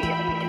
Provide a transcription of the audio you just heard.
tre.